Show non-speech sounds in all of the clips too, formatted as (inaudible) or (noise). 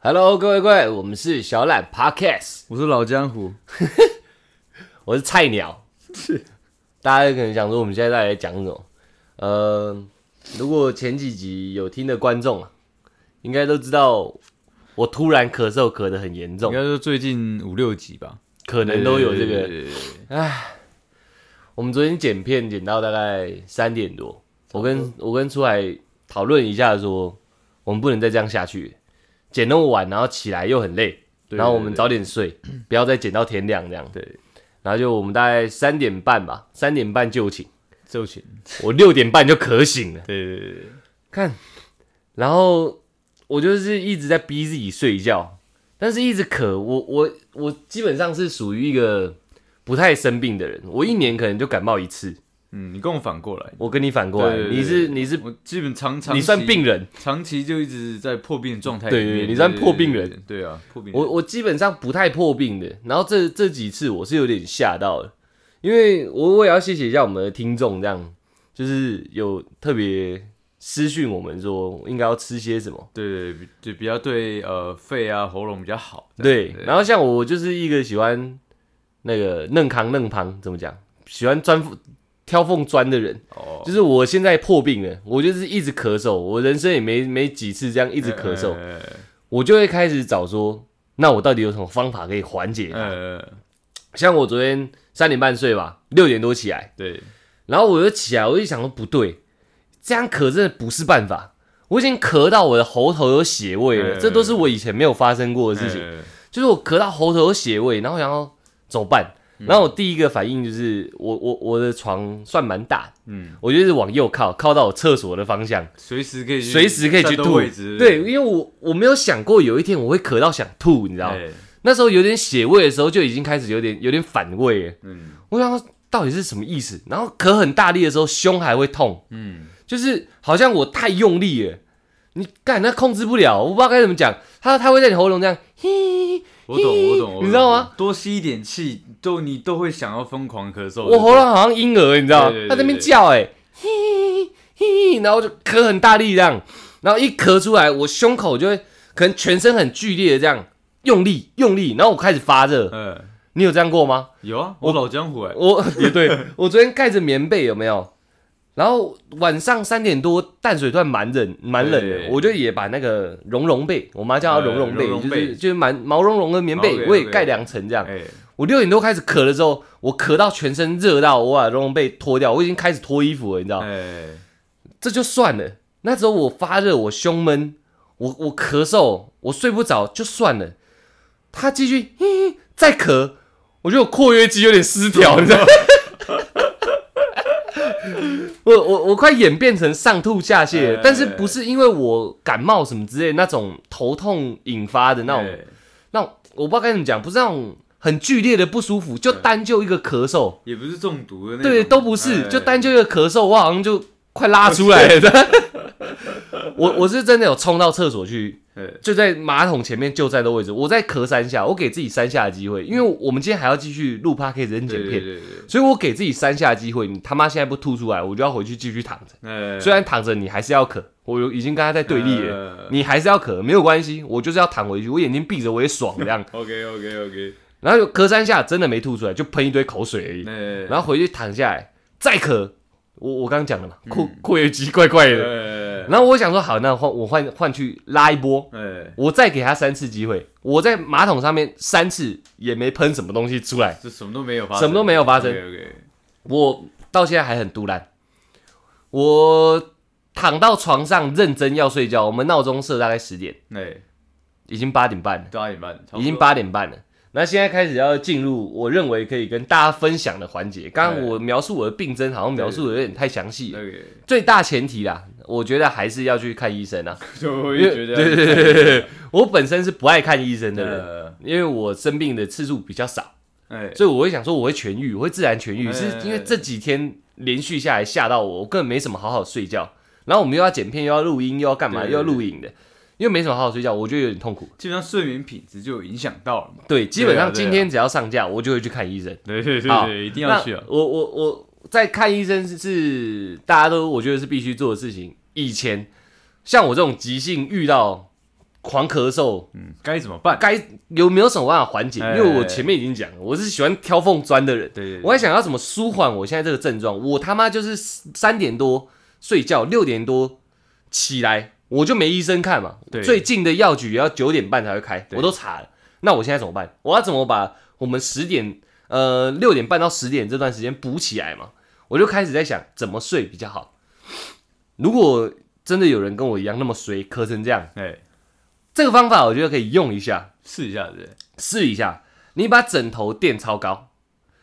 Hello，各位各位，我们是小懒 Podcast，我是老江湖，(laughs) 我是菜鸟。大家可能想说，我们现在在讲什么？呃，如果前几集有听的观众啊，应该都知道，我突然咳嗽咳得很严重，应该说最近五六集吧，可能都有这个。对对对对我们昨天剪片剪到大概三点多，我跟我跟出来讨论一下说，我们不能再这样下去，剪那么晚，然后起来又很累，对然后我们早点睡，不要再剪到天亮这样。对，然后就我们大概三点半吧，三点半就寝，就寝，我六点半就渴醒了，对对对对，看，然后我就是一直在逼自己睡觉，但是一直渴，我我我基本上是属于一个不太生病的人，我一年可能就感冒一次。嗯，你跟我反过来，我跟你反过来，对对对你是你是我基本常常你算病人，长期就一直在破病的状态里面，对你算破病人。对，啊，破病人，我我基本上不太破病的。然后这这几次我是有点吓到了，因为我我也要谢谢一下我们的听众，这样就是有特别私讯我们说应该要吃些什么。对对对，就比较对呃肺啊喉咙比较好，对，然后像我我就是一个喜欢那个嫩康嫩胖怎么讲，喜欢钻挑缝钻的人。哦，就是我现在破病了，我就是一直咳嗽，我人生也没没几次这样一直咳嗽，呃我就会开始找说，那我到底有什么方法可以缓解像我昨天三点半睡吧，六点多起来，对，然后我就起来，我就想说不对，这样咳真的不是办法。我已经咳到我的喉头有血味了，嗯这都是我以前没有发生过的事情。呃就是我咳到喉头有血味，然后想要怎么办？然后我第一个反应就是，我我我的床算蛮大的，嗯，我就是往右靠，靠到我厕所的方向，随时可以去随时可以去战斗吐位置。对，因为我我没有想过有一天我会咳到想吐，你知道吗？哎那时候有点血味的时候，就已经开始有点有点反胃了。嗯我想说到底是什么意思？然后咳很大力的时候，胸还会痛，嗯，就是好像我太用力了，你干那控制不了，我不知道该怎么讲。它它会在你喉咙这样，嘿，(laughs) 我懂我懂，你知道吗？多吸一点气，都你都会想要疯狂咳嗽。我喉咙好像婴儿，你知道吗对对？对它在那边叫、欸，哎，嘿嘿，然后就咳很大力这样，然后一咳出来，我胸口就会可能全身很剧烈的这样用力用力，然后我开始发热。嗯，你有这样过吗？有啊，我老江湖哎，我 (laughs) 也对我昨天盖着棉被有没有？然后晚上三点多淡水段蛮冷蛮冷的对，我就也把那个绒绒被，我妈叫它绒绒被，就是就是蛮毛茸茸的棉被，我也盖两层这样。哎，我六点多开始咳的时候，我咳到全身热到我把绒绒被脱掉，我已经开始脱衣服了，你知道？哎，这就算了，那时候我发热，我胸闷，我我咳嗽，我睡不着就算了，他继续再咳，我觉得我括约肌有点失调，你知道吗？(laughs) 我我我快演变成上吐下泻但是不是因为我感冒什么之类那种头痛引发的那种哎。那种，我不知道该怎么讲，不是那种很剧烈的不舒服，就单就一个咳嗽，也不是中毒的那种，对，都不是，哎。就单就一个咳嗽，我好像就快拉出来了。(laughs) 我 (laughs) 我是真的有冲到厕所去，哎就在马桶前面就站的位置，我在咳三下，我给自己三下的机会，因为我们今天还要继续录 p d c a 剪片，所以我给自己三下的机会，你他妈现在不吐出来，我就要回去继续躺着。哎，虽然躺着你还是要咳，我有已经跟他在对立了，你还是要咳，没有关系，我就是要躺回去，我眼睛闭着我也爽这样。(laughs) OK OK OK，然后就咳三下，真的没吐出来，就喷一堆口水而已。哎，然后回去躺下来再咳，我我刚刚讲了嘛，括括约肌怪怪的。哎然后我想说，好，那换我换换去拉一波，哎，我再给他三次机会。我在马桶上面三次也没喷什么东西出来，这什么都没有发生，什么都没有发生。我到现在还很杜烂。我躺到床上认真要睡觉，我们闹钟设大概十点，哎，已经八点半了，八点半，已经八点半了。那现在开始要进入我认为可以跟大家分享的环节。刚刚我描述我的病症，好像描述的有点太详细了。最大前提啦，我觉得还是要去看医生啊。(laughs) 就我因为也觉得，对对对对对，我本身是不爱看医生的人，呃，因为我生病的次数比较少，哎，所以我会想说我会痊愈，我会自然痊愈。哎是因为这几天连续下来吓到我，我根本没什么好好睡觉。然后我们又要剪片，又要录音，又要干嘛，又要录影的，因为没什么好好睡觉，我觉得有点痛苦。基本上睡眠品质就有影响到了嘛。对，基本上今天只要上架，我就会去看医生。对对对，一定要去啊。我我我在看医生是是大家都我觉得是必须做的事情。以前像我这种急性遇到狂咳嗽，嗯，该怎么办？该有没有什么办法缓解？哎因为我前面已经讲了，我是喜欢挑缝钻的人。对我还想要怎么舒缓我现在这个症状。我他妈就是三点多睡觉，六点多起来，我就没医生看嘛。对最近的药局也要九点半才会开，我都查了。那我现在怎么办？我要怎么把我们十点呃六点半到十点这段时间补起来嘛？我就开始在想怎么睡比较好。如果真的有人跟我一样那么衰，磕成这样，哎，这个方法我觉得可以用一下，试一下，对不对？试一下。你把枕头垫超高，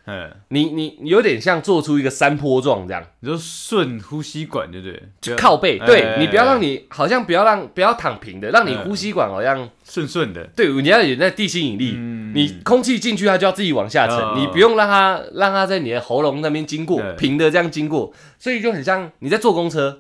哎，你你你有点像做出一个山坡状这样，你就顺呼吸管，对不对？就靠背。哎对哎你不要让你好像不要让不要躺平的，让你哎呼吸管好像顺顺的，对你要有那地心引力，嗯。你空气进去它就要自己往下沉，哦你不用让它让它在你的喉咙那边经过平的这样经过，所以就很像你在坐公车，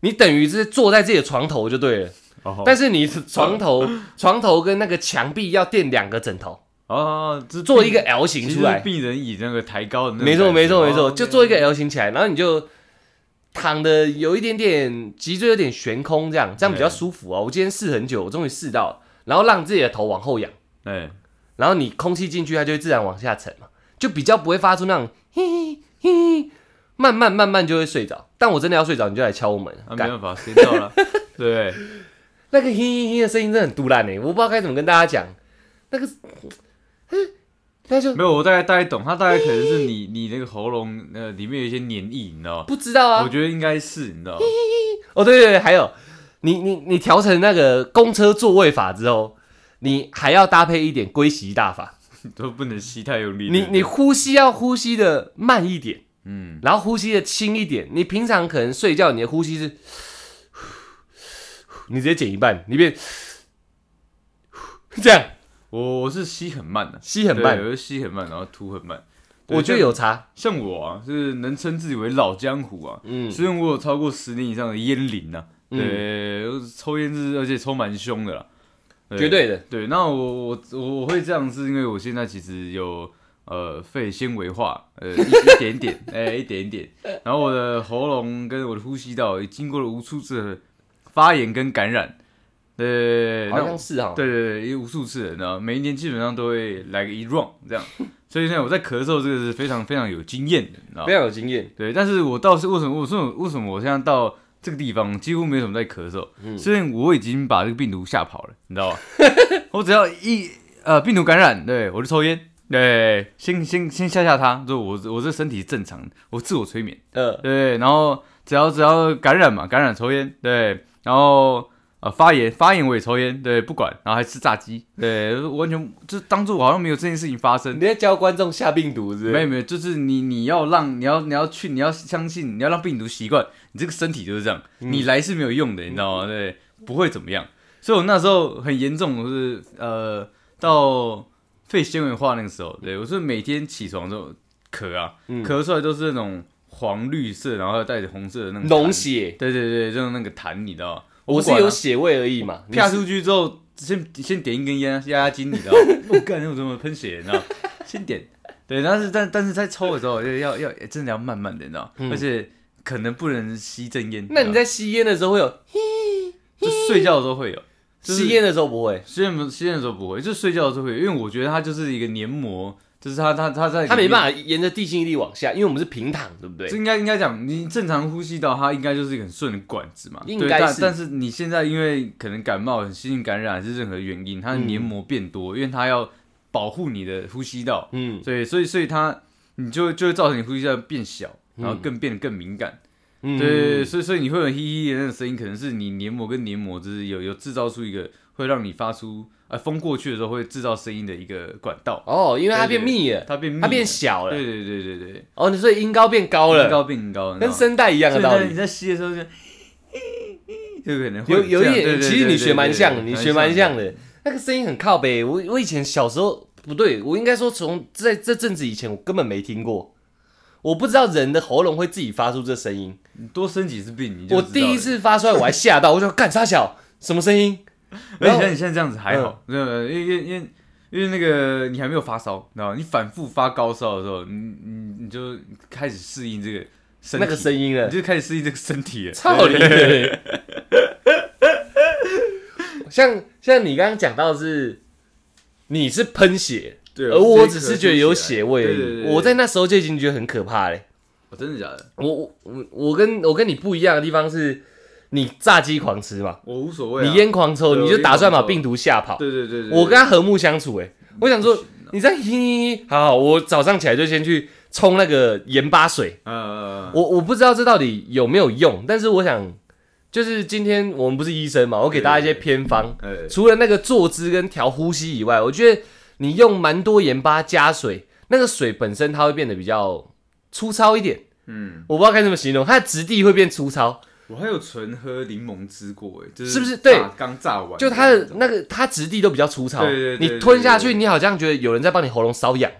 你等于是坐在自己的床头就对了，哦。但是你床头床头跟那个墙壁要垫两个枕头，哦，只做一个 L 型出来，病人椅那个抬高的那种没错，没错，没错，哦就做一个 L 型起来，然后你就躺的有一点点脊椎有点悬空，这样这样比较舒服哦。我今天试很久，我终于试到了，然后让自己的头往后仰，哎，然后你空气进去，它就会自然往下沉嘛，就比较不会发出那种 (laughs) 嘿嘿嘿，慢慢慢慢就会睡着。但我真的要睡着，你就来敲我门，啊，没干。办法，时间到了，(laughs) 对，那个嘿嘿嘿的声音真的很杜烂呢，我不知道该怎么跟大家讲，那个，那就没有，我大概大概懂，他大概可能是你你那个喉咙呃里面有一些黏液，你知道吗？不知道啊我。觉得应该是，你知道吗？哦，对对对，还有你你你调成那个公车座位法之后，你还要搭配一点龟息大法，(laughs) 都不能吸太用力。你你呼吸要呼吸的慢一点，嗯，然后呼吸的轻一点。你平常可能睡觉你的呼吸是，(sighs) 你直接减一半，你变 (sighs) 这样我我是吸很慢的，吸很慢对，我是吸很慢，然后吐很慢。我觉得有差。像我啊，是能称自己为老江湖啊。嗯，虽然我有超过十年以上的烟龄呐，嗯对，抽烟是而且抽蛮凶的啦，绝对的。对。那我我我我会这样，是因为我现在其实有呃肺纤维化，呃一一点点，(laughs) 哎、一点点。然后我的喉咙跟我的呼吸道也经过了无数次的发炎跟感染，对，好那像是哈。对对对，也无数次了，你知道吗，每一年基本上都会来个一 round 这样。所以呢，我在咳嗽这个是非常非常有经验的，你知道吗非？常有经验。对，但是我倒是为什么？为什么？为什么我现在到这个地方几乎没什么在咳嗽？嗯虽然我已经把这个病毒吓跑了，你知道吧？(laughs) 我只要一呃病毒感染，对我就抽烟，对，先先先吓吓他，就我我这身体正常，我自我催眠，呃，对，然后只要只要感染嘛，感染抽烟，对，然后呃发炎发炎我也抽烟，对，不管，然后还吃炸鸡，对，完全就当做我好像没有这件事情发生你。在教观众下病毒是不是？没有没有，就是你你要让你要你要去你要相信你要让病毒习惯你这个身体就是这样，嗯你来是没有用的，你知道吗？对，不会怎么样。所以我那时候很严重，我是呃到肺纤维化那个时候，对我是每天起床之后咳啊，嗯咳出来都是那种黄绿色，然后带着红色的那种痰，脓血，对对对，就是那个痰，你知道吗？我是有血味而已嘛。你啪出去之后，先先点一根烟压压惊，你知道吗？(laughs) 我干，我怎么喷血？你知道？(laughs) 先点，对，但是但但是在抽的时候要要要真的要慢慢的，你知道而且可能不能吸正烟。那你在吸烟的时候会有，就睡觉的时候会有，吸烟的时候不会，吸烟吸烟的时候不会，就睡觉的时候会有，因为我觉得它就是一个黏膜，就是它它它在法。它没办法沿着地心引力往下，因为我们是平躺，对不对？这应该应该讲，你正常呼吸道，它应该就是一个很顺的管子嘛。对应该是但但是你现在因为可能感冒、细菌感染还是任何原因，它的嗯黏膜变多，因为它要保护你的呼吸道，嗯，所以所以所以它你就就会造成你呼吸道变小，然后更变得更敏感。嗯对，所以所以你会有嘻嘻的那个声音，可能是你黏膜跟黏膜就是有有制造出一个会让你发出呃风过去的时候会制造声音的一个管道，哦，因为它变密了，它变密它变小了，对对对对对，哦，所以音高变高了，音高变高，跟声带一样的道理。你在吸的时候就，就可能会有有一点，其实你对学蛮像你学蛮像的，那个声音很靠北。我我以前小时候不对，我应该说从在这阵子以前，我根本没听过，我不知道人的喉咙会自己发出这声音。你多生几次病，你就我第一，次发出来，我还吓到，我就干啥小什么声音？(laughs) 而且像你现在这样子还好，对，因为因为因为因因为那个你还没有发烧，你知道吗？你反复发高烧的时候，你你你就开始适应这个身体那个声音了你，就开始适应这个身体了。操你！像像你刚刚讲到的是，你是喷血，对，而我只是觉得有血味而已。对对对，我在那时候就已经觉得很可怕嘞。哦真的假的？我我我我跟我跟你不一样的地方是，你炸鸡狂吃嘛，我无所谓啊，你烟狂抽，你就打算把病毒吓跑。对对对对，我跟他和睦相处，哎，我想说你在嘿，好好，我早上起来就先去冲那个盐巴水。呃，我我不知道这到底有没有用，但是我想，就是今天我们不是医生嘛，我给大家一些偏方。呃，除了那个坐姿跟调呼吸以外，我觉得你用蛮多盐巴加水，那个水本身它会变得比较粗糙一点。嗯，我不知道该怎么形容，它的质地会变粗糙，我还有纯喝柠檬汁过，哎，就是是不是？对。炸刚炸完，就它的那个它质地都比较粗糙。对对对你吞下去，你好像觉得有人在帮你喉咙瘙痒，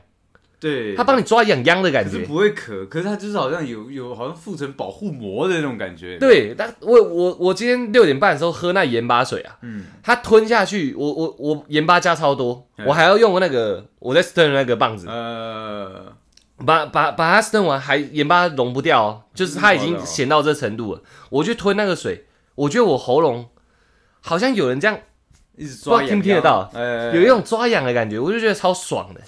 对，他帮你抓痒痒的感觉。可是不会咳，可是它就是好像有有好像附成保护膜的那种感觉。，对，但我我我今天六点半的时候喝那盐巴水啊，嗯，它吞下去，我我我盐巴加超多，嗯我还要用那个我在 stern 的那个棒子，呃，把把把它 stern 完，还盐巴溶不掉哦，就是它已经咸到这程度了。我去吞那个水，我觉得我喉咙好像有人这样一直抓听不听得到呃，有一种抓痒的感觉，我就觉得超爽的。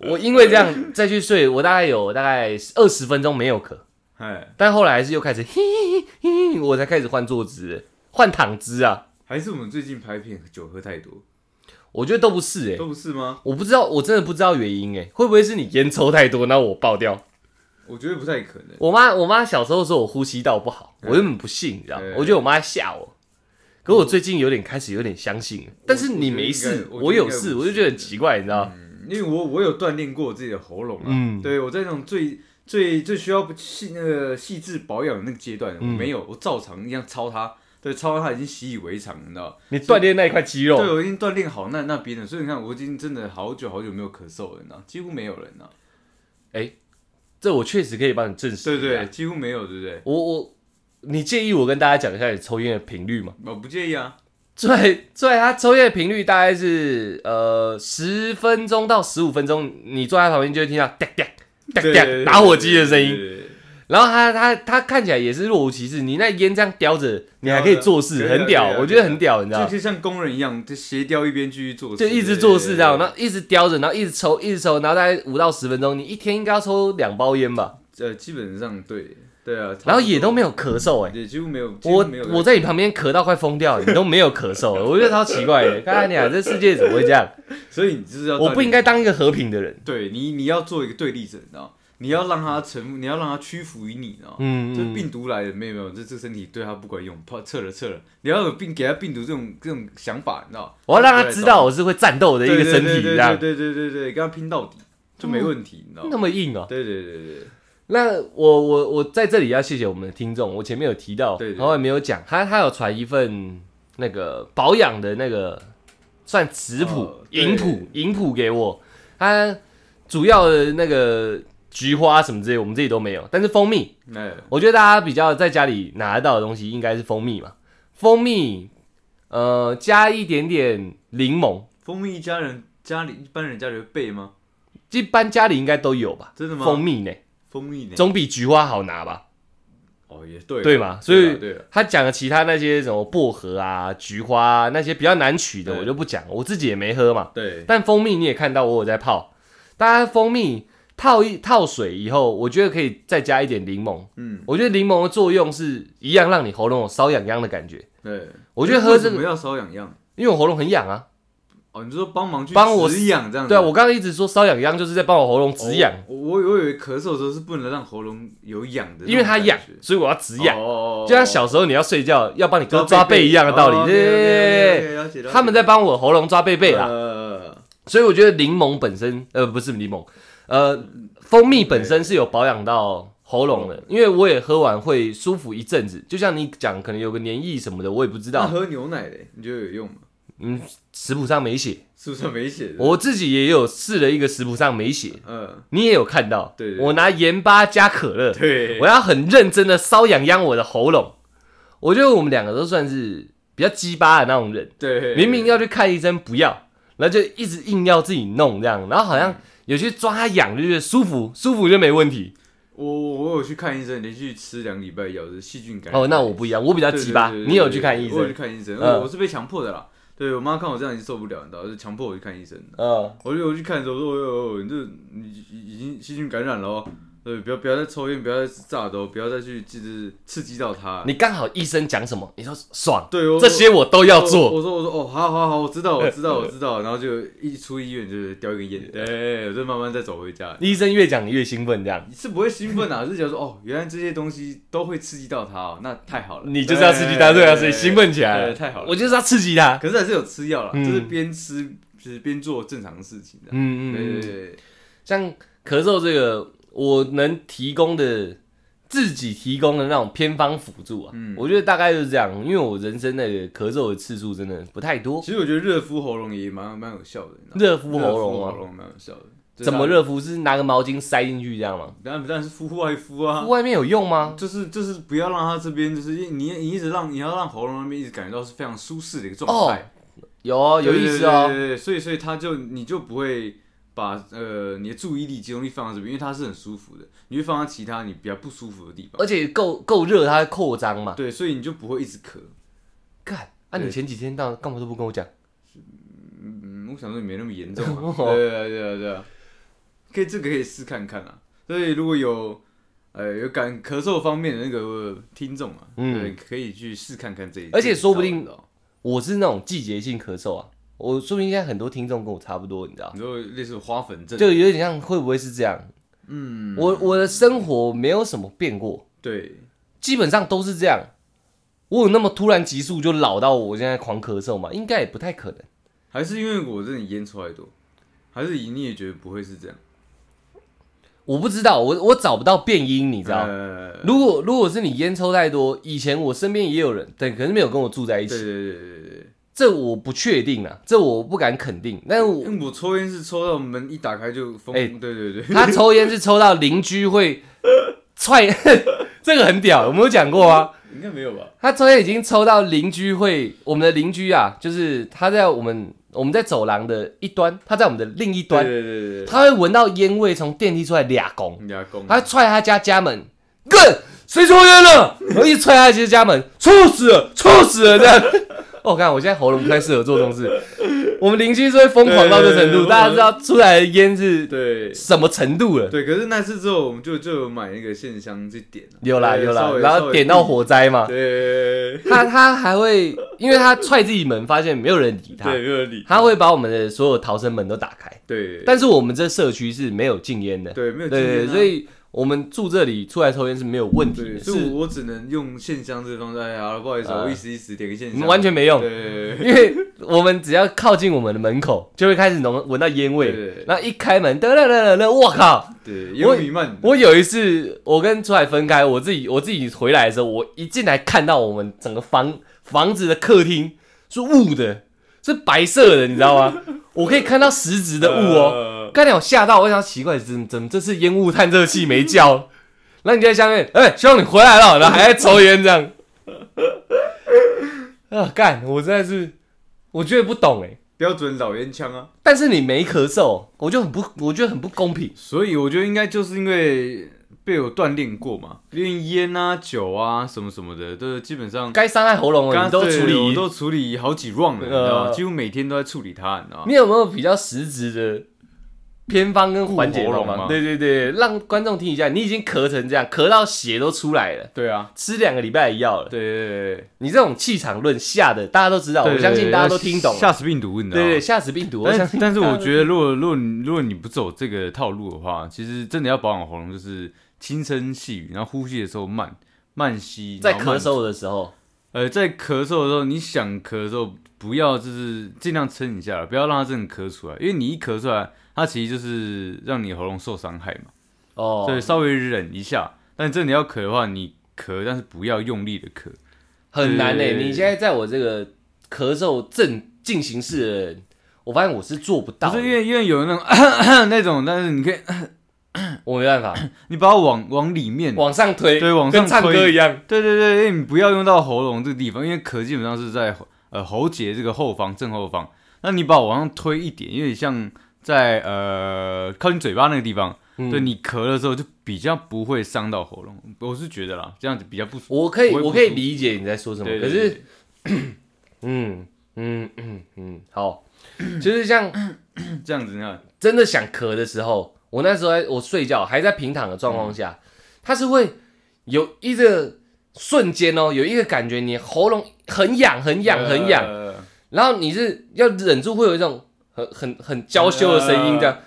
我因为这样再去睡，我大概有大概二十分钟没有咳，哎，但后来还是又开始嘿嘿嘿嘿，我才开始换坐姿，换躺姿啊。还是我们最近拍片酒喝太多，我觉得都不是哎、都不是吗？我不知道，我真的不知道原因哎、会不会是你烟抽太多，然后我爆掉？我觉得不太可能。我妈我妈小时候说我呼吸道不好，我根本不信，你知道？我觉得我妈在吓我。可我最近有点开始有点相信了，但是你没事，我有事，我就觉得很奇怪，你知道？嗯，因为我我有锻炼过我自己的喉咙啊，嗯对我在那种最最最需要细那个细致保养的那个阶段，我嗯没有，我照常一样操它，对，操它已经习以为常，你知道？你锻炼那一块肌肉对，肉，我已经锻炼好那那边了，所以你看，我已经真的好久好久没有咳嗽了，你知道？几乎没有了，你知道？这我确实可以帮你证实。对对，，几乎没有，对不对？我我，你介意我跟大家讲一下你抽烟的频率吗？我不介意啊，对对，他抽烟的频率大概是呃十分钟到十五分钟，你坐在旁边就会听到哒哒哒哒打火机的声音。然后他他他看起来也是若无其事，你那烟这样叼着，你还可以做事，很屌，我觉得很屌，你知道吗？就是像工人一样，就斜叼一边继续做事，就一直做事这样，然后一直叼着，然后一直抽，一直抽，然后大概五到十分钟，你一天应该要抽两包烟吧？呃，基本上对对啊，然后也都没有咳嗽，哎，也几乎没有，我我在你旁边咳到快疯掉，你都没有咳嗽，(laughs) 我觉得超奇怪的。看看你啊，这世界怎么会这样？(laughs) 所以你就是要我不应该当一个和平的人。对你，你要做一个对立者，你知道吗？你要让他臣服，你要让他屈服于你，你知道吗？嗯，这嗯病毒来了，没有没有，这这身体对他不管用，怕撤了撤了。你要有病，给他病毒这种这种想法，你知道吗？我要让他知道我是会战斗的一个身体，对这样对对对对对，跟他拼到底就没问题，你知道那吗？么硬啊。对对对对，那我我我在这里要谢谢我们的听众，我前面有提到，对对然后也没有讲，他他有传一份那个保养的那个算食谱哦、对饮谱、饮谱给我，他主要的那个菊花什么之类，我们这里都没有，但是蜂蜜，哎，我觉得大家比较在家里拿得到的东西应该是蜂蜜嘛，蜂蜜，呃，加一点点柠檬，蜂蜜一家人家里一般人家里会备吗？一般家里应该都有吧，真的吗？蜂蜜呢，蜂蜜呢？总比菊花好拿吧。哦，也对，对嘛？所以他讲的其他那些什么薄荷啊、菊花、啊、那些比较难取的，我就不讲，我自己也没喝嘛。对，但蜂蜜你也看到我有在泡，大家蜂蜜套一套水以后，我觉得可以再加一点柠檬。嗯，我觉得柠檬的作用是一样，让你喉咙有瘙痒痒的感觉。对。我觉得喝这个，为什么要瘙痒痒？因为我喉咙很痒啊。哦，你就说帮忙去帮我止痒这样子？对啊，我刚刚一直说瘙痒痒，就是在帮我喉咙止痒，哦我我我以为咳嗽的时候是不能让喉咙有痒的因为它痒，所以我要止痒。哦就像小时候你要睡觉要帮你哥抓背一样的道理，对他们在帮我喉咙抓背背啦。呃所以我觉得柠檬本身，呃，不是柠檬，呃，蜂蜜本身是有保养到喉咙的，因为我也喝完会舒服一阵子。就像你讲，可能有个黏液什么的，我也不知道，喝牛奶的，你觉得有用吗？嗯，食谱上没写，是不是没写的？我自己也有试了一个食谱上没写，嗯，你也有看到，对对我拿盐巴加可乐，对我要很认真的搔痒痒我的喉咙。我觉得我们两个都算是比较鸡巴的那种人，对，明明要去看医生不要，然后就一直硬要自己弄这样，然后好像有些抓它痒就觉得舒服，舒服就没问题。我我有去看医生，连续吃两礼拜药，是细菌感染。哦，那我不一样，我比较对鸡巴，对对对你有去看医生我有去？看医生，嗯我是被强迫的啦。对我妈看我这样已经受不了，你知道，就强迫我去看医生。嗯，我就我去看的时候，我说：“哦哦，你这你已经细菌感染了哦，对，不要不要再抽烟，不要再吃炸的哦，不要再去就是刺激到他。你刚好医生讲什么，你说爽，对，我这些我都要做。我说我说哦，好好好，我知道我知道 (laughs) 我知道，然后就一出医院就是叼一根烟，哎，我就慢慢再走回家。医生越讲你越兴奋，这样你是不会兴奋啊，(laughs) 是觉得说哦，原来这些东西都会刺激到他哦，那太好了。你就是要刺激他，对啊，所以兴奋起来对，太好了。我就是要刺激他。可是还是有吃药啦，嗯就是边吃就是边做正常的事情的。嗯嗯嗯，对对对，像咳嗽这个，我能提供的自己提供的那种偏方辅助啊，嗯我觉得大概就是这样。因为我人生的咳嗽的次数真的不太多，其实我觉得热敷喉咙也蛮蛮有效的，热敷喉咙啊，蛮有效的。怎么？热敷？是拿个毛巾塞进去这样吗？当然当然是敷外敷啊，敷外面有用吗？就是就是不要让它这边就是你你一直让你要让喉咙那边一直感觉到是非常舒适的一个状态，有哦，有意思对哦。对对对，所以所以它就你就不会把呃你的注意力集中力放在这边，因为它是很舒服的，你会放在其他你比较不舒服的地方。而且够够热，它会扩张嘛。对，所以你就不会一直咳。干，啊，你前几天到干嘛都不跟我讲？嗯，我想说你没那么严重啊。(laughs) 对啊对啊对啊，可以这个可以试看看啊。所以如果有呃有感咳嗽方面的那个听众啊，嗯对，可以去试看看这一。而且说不定我是那种季节性咳嗽啊，我说不定现在很多听众跟我差不多，你知道你，说类似花粉症，就有点像会不会是这样？嗯，我我的生活没有什么变过，对基本上都是这样。我有那么突然急速就老到我现在狂咳嗽吗？应该也不太可能。还是因为我真的烟抽太多，还是你也觉得不会是这样？我不知道，我我找不到变音，你知道？呃，如果如果是你烟抽太多，以前我身边也有人，对，可是没有跟我住在一起，对对对对对对。这我不确定啊，这我不敢肯定。但是我我抽烟是抽到门一打开就疯，哎对对对，(laughs) 他抽烟是抽到邻居会踹，(laughs) 这个很屌，有没有讲过啊？应该没有吧？他抽烟已经抽到邻居会，我们的邻居啊，就是他在我们我们在走廊的一端，他在我们的另一端，对对对对他会闻到烟味从电梯出来俩公，对，牙工，他踹他家家门，干谁抽烟了？(laughs) 然后一踹他家家门，臭死了，臭死了这样。(laughs) 哦，我看我现在喉咙不太适合做这种事。我们邻居是会疯狂到这程度，大家知道出来的烟是对什么程度了？对，可是那次之后我们就就有买那个线香去点啊有啦有啦，然后点到，火灾嘛对他他还会，因为他踹自己门，发现没有人理他，对，没有理，他会把我们的所有逃生门都打开。对，但是我们这社区是没有禁烟的，对没有对对，经验啊所以我们住这里出来抽烟是没有问题，的，所以是我只能用线香这个方式。哎呀，不好意思，呃我一时一时点个线你们香，完全没用，对因为我们只要靠近我们的门口，就会开始浓闻到烟对味，对然后一开门，噔噔噔噔噔，我靠！对，烟雾弥漫，我有一次，我跟出海分开，我自己我自己回来的时候，我一进来看到我们整个房房子的客厅是雾的，是白色的，你知道吗？我可以看到实质的雾哦。哦，刚才我吓到，我想奇怪，怎怎么这次烟雾探测器没叫？(laughs) 然后你就在下面，哎、希望你回来了，然后还在抽烟这样。(laughs) 啊，干！我真的是，我觉得不懂哎。标准老烟枪啊。但是你没咳嗽，我就很不，我觉得很不公平。所以我觉得应该就是因为被我锻炼过嘛，练烟啊、酒啊什么什么的，都基本上该伤害喉咙的都处理我。都处理好几 round 了，你知道吗？呃几乎每天都在处理它，你知道吗？你有没有比较实质的偏方跟缓解喉咙吗对对对，让观众听一下，你已经咳成这样，咳到血都出来了，对啊，吃两个礼拜的药了。对对对你这种气场论吓的，大家都知道，我相信大家都听懂了。吓死病毒，你知道吗？对对，吓死病毒。但但是我觉得，如果如果如果你不走这个套路的话，其实真的要保养喉咙，就是轻声细语，然后呼吸的时候慢慢吸，在咳嗽的时候，呃，在咳嗽的时候，你想咳的时候，不要就是尽量撑一下，不要让它真的咳出来，因为你一咳出来，它其实就是让你喉咙受伤害嘛。哦，所以稍微忍一下，但真的要咳的话，你咳，但是不要用力的咳。很难诶。对你现在在我这个咳嗽正进行式的人，我发现我是做不到的，不是因为因为有那种 (coughs) 那种，但是你可以，(coughs) 我没办法 (coughs) 你把它往往里面，往上推，对往上跟唱歌推一样。对对对，因为你不要用到喉咙这个地方，因为咳基本上是在呃喉结这个后方正后方，那你把我往上推一点，因为像在呃靠近嘴巴那个地方，嗯。对你咳的时候就比较不会伤到喉咙。我是觉得啦，这样子比较不舒服。我可以我可以理解你在说什么，对可是嗯嗯嗯嗯，好，就是像 (coughs) 这样子，你看，真的想咳的时候，我那时候我睡觉还在平躺的状况下，它是会有一个瞬间哦，有一个感觉，你喉咙很痒很痒很痒，呃。然后你是要忍住，会有一种很很很娇羞的声音，这样，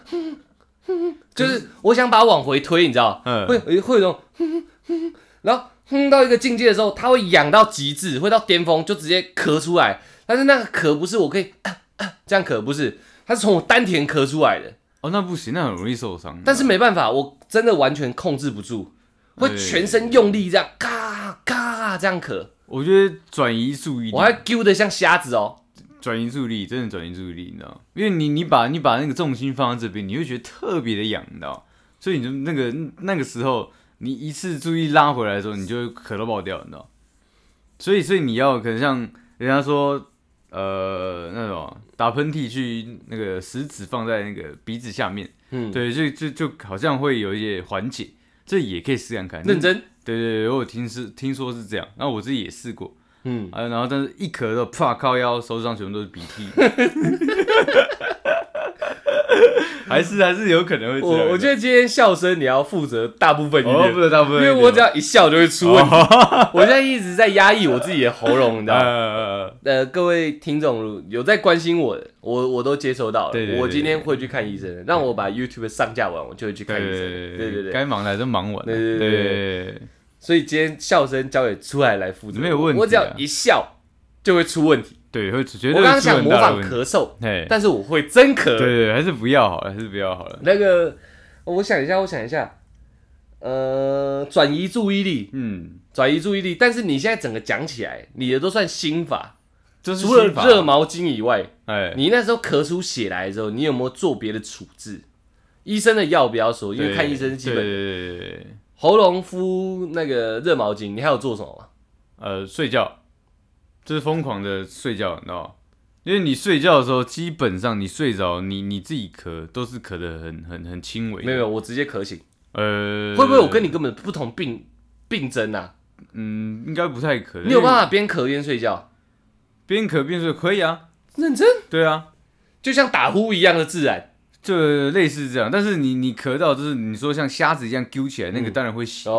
(laughs) 就是我想把它往回推，你知道，嗯。会会有一种，(laughs) 然后哼到一个境界的时候，它会痒到极致，会到巅峰，就直接咳出来。但是那个咳不是我可以、啊啊、这样咳，不是，它是从我丹田咳出来的。哦，那不行，那很容易受伤。但是没办法，我真的完全控制不住，会全身用力这样嘎嘎这样咳，我觉得转移注意力，我还揪的像瞎子哦。转移注意力，真的转移注意力，你知道？因为你你把你把那个重心放在这边，你会觉得特别的痒，你知道？所以你就那个那个时候，你一次注意拉回来的时候，你就会咳到爆掉，你知道？所以所以你要可能像人家说，呃，那种打喷嚏去那个食指放在那个鼻子下面，嗯，对，就就就好像会有一些缓解，这也可以试看看。认真。对对对，我有听是听说是这样，那我自己也试过，嗯，啊，然后但是一咳的啪靠腰，手指上全部都是鼻涕，(laughs) 还是还是有可能会这样。我我觉得今天笑声你要负责大部分一哦，点不，能大部分，因为我只要一笑就会出问题。(laughs) 我现在一直在压抑我自己的喉咙，你知道吗？呃，(laughs) 呃，各位听众有在关心我的，我我都接收到了。我今天会去看医生的，让我把 YouTube 上架完，我就会去看医生。对对对对。该忙的还是忙完了，对对对对所以今天笑声交给出来来负责，没有问题啊我只要一笑就会出问题。对，会绝对我刚刚想模仿咳嗽，嘿，但是我会真咳。对对，还是不要好了，还是不要好了。那个，我想一下，我想一下，呃，转移注意力，嗯，转移注意力。但是你现在整个讲起来，你的都算心法，就是除了心法热，毛巾以外，哎，你那时候咳出血来的时候，你有没有做别的处置？医生的药不要说，因为看医生基本的。对对对对对，喉咙敷那个热毛巾，你还有做什么吗？呃，睡觉，就是疯狂的睡觉，你知道吗？因为你睡觉的时候，基本上你睡着，你你自己咳都是咳的很很很轻微的，没有，我直接咳醒。呃，会不会我跟你根本不同病病症啊？嗯，应该不太可能。你有办法法边咳边睡觉？边咳边睡？可以啊，认真，对啊，就像打呼一样的自然。就类似这样。但是你你咳到就是你说像瞎子一样揪起来，那个嗯当然会醒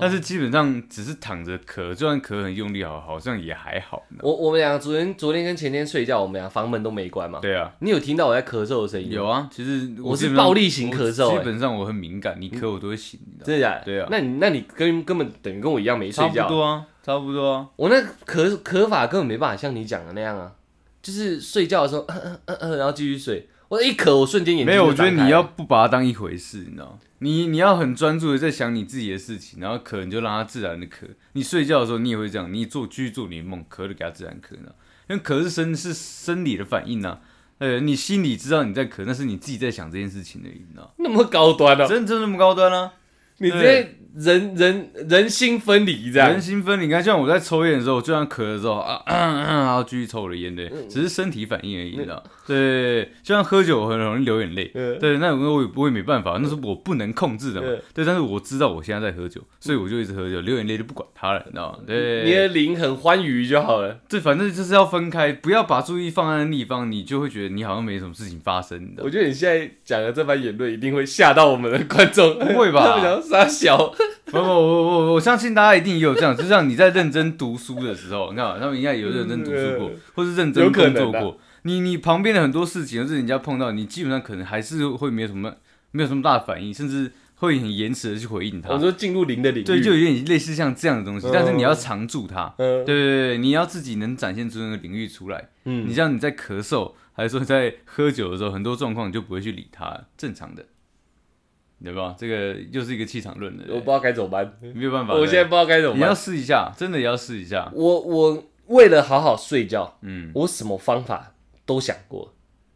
但是基本上只是躺着咳，就算咳很用力，好好像也还好。我我们俩昨天昨天跟前天睡觉，我们俩房门都没关嘛。对啊，你有听到我在咳嗽的声音？有啊。其实我是暴力型咳嗽欸基本上我很敏感，你咳我都会醒，真的假的？对啊那你那你跟根本等于跟我一样没睡差不觉。多啊，差不多啊。我那咳咳法根本没办法像你讲的那样啊，就是睡觉的时候，嗯嗯嗯嗯，然后继续睡。我一咳，我瞬间眼睛没有，我觉得你要不把它当一回事，你知道吗？你你要很专注的在想你自己的事情，然后咳你就让它自然的咳。你睡觉的时候你也会这样，你做继续做你的梦，咳就给它自然咳，你知道吗因为咳是生是生理的反应啊。呃，你心里知道你在咳，那是你自己在想这件事情而已，你知道吗？那么高端啊，真真那么高端啊？你直接人人人心分离这样人。心分离。你看，像我在抽烟的时候，就算咳的时候啊，然后继续抽我的烟，对，只是身体反应而已，你知道？对，就像喝酒，很容易流眼泪。嗯对，那我我也我也没办法，那是我不能控制的嘛嗯。对，但是我知道我现在在喝酒，所以我就一直喝酒，流眼泪就不管它了，你知道吗？对，你的灵很欢愉就好了。对反正就是要分开，不要把注意放在那地方，你就会觉得你好像没什么事情发生，你知道？我觉得你现在讲的这番言论一定会吓到我们的观众，不会吧 (laughs) 傻小，不不，我我我我相信大家一定也有这样，就像你在认真读书的时候，你看嘛他们应该有认真读书过嗯，或是认真工作过。你你旁边的很多事情，就是人家碰到，你基本上可能还是会没有什么没有什么大的反应，甚至会很延迟的去回应他我。说进入零的领域，对，就有点类似像这样的东西嗯，但是你要常驻它。嗯对对对，你要自己能展现出那个领域出来。嗯你像你在咳嗽，还是说在喝酒的时候，很多状况你就不会去理它，正常的，对吧？这个又是一个气场论的，我不知道该怎么办，没有办法。我现在不知道该怎么你要。试一下，真的也要试一下。我我为了好好睡觉，嗯，我什么方法都想过，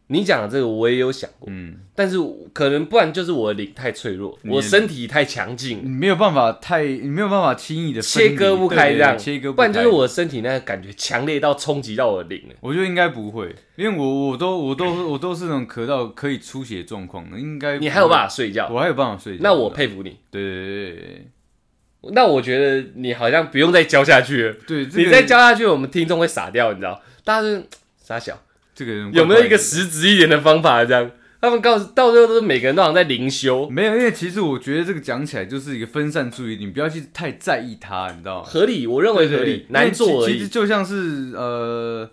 你讲的这个我也有想过，嗯，但是可能不然就是我的灵太脆弱，我身体太强劲，你没有办法太，你没有办法轻易的切割不开这样，切割不然就是我身体那个感觉强烈到冲击到我的灵了。我觉得应该不会，因为我我都我都我都是那种咳到可以出血状况的，应该你还有办法睡觉，我还有办法睡觉，那我佩服你。对对对对那我觉得你好像不用再教下去了，对，这个你再教下去，我们听众会傻掉，你知道？大家是傻小，这个人有没有一个实质一点的方法？这样，他们告诉到最后都是每个人都好像在灵修，没有？因为其实我觉得这个讲起来就是一个分散注意力，你不要去太在意它，你知道吗？合理，我认为合理，难做而已。其实就像是呃，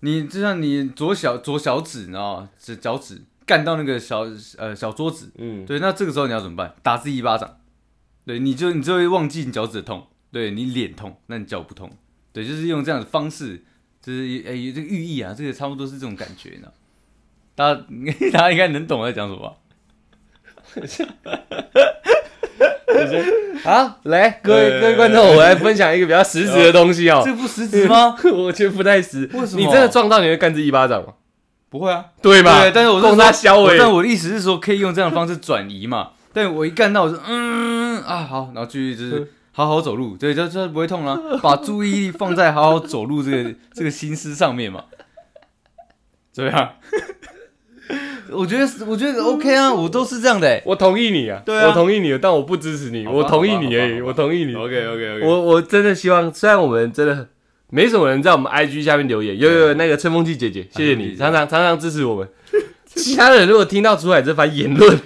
你就像你左小左小指，你知道吗？指脚趾干到那个小呃小桌子，嗯，对，那这个时候你要怎么办？打自己一巴掌，对，你就你就会忘记你脚趾的痛，对你脸痛，那你脚不痛，对，就是用这样的方式，就是哎、这个寓意啊，这个差不多是这种感觉呢。大家 (laughs) 大家应该能懂我在讲什么吧？(laughs) 好，来，各位呃各位观众，我来分享一个比较实质的东西哦。这不实质吗？(laughs) 我觉得不太实。为什么你真的撞到你会干自己一巴掌吗？不会啊，对吧？对，但是我是供说他消委。我但我的意思是说，可以用这样的方式转移嘛。但我一干到，我就嗯啊好，然后继续就是好好走路，对，就就不会痛了。(laughs) 把注意力放在好好走路这个 (laughs) 这个心思上面嘛。怎么样？(laughs) 我觉得我觉得 OK 啊，我都是这样的、欸。我同意你啊，对啊我同意你，但我不支持你，我同意你而已，我同意你。OK OK OK，我我真的希望，虽然我们真的没什么人在我们 IG 下面留言，有有有那个吹风机姐姐，谢谢你，常常常常支持我们。其他人如果听到出海这番言论，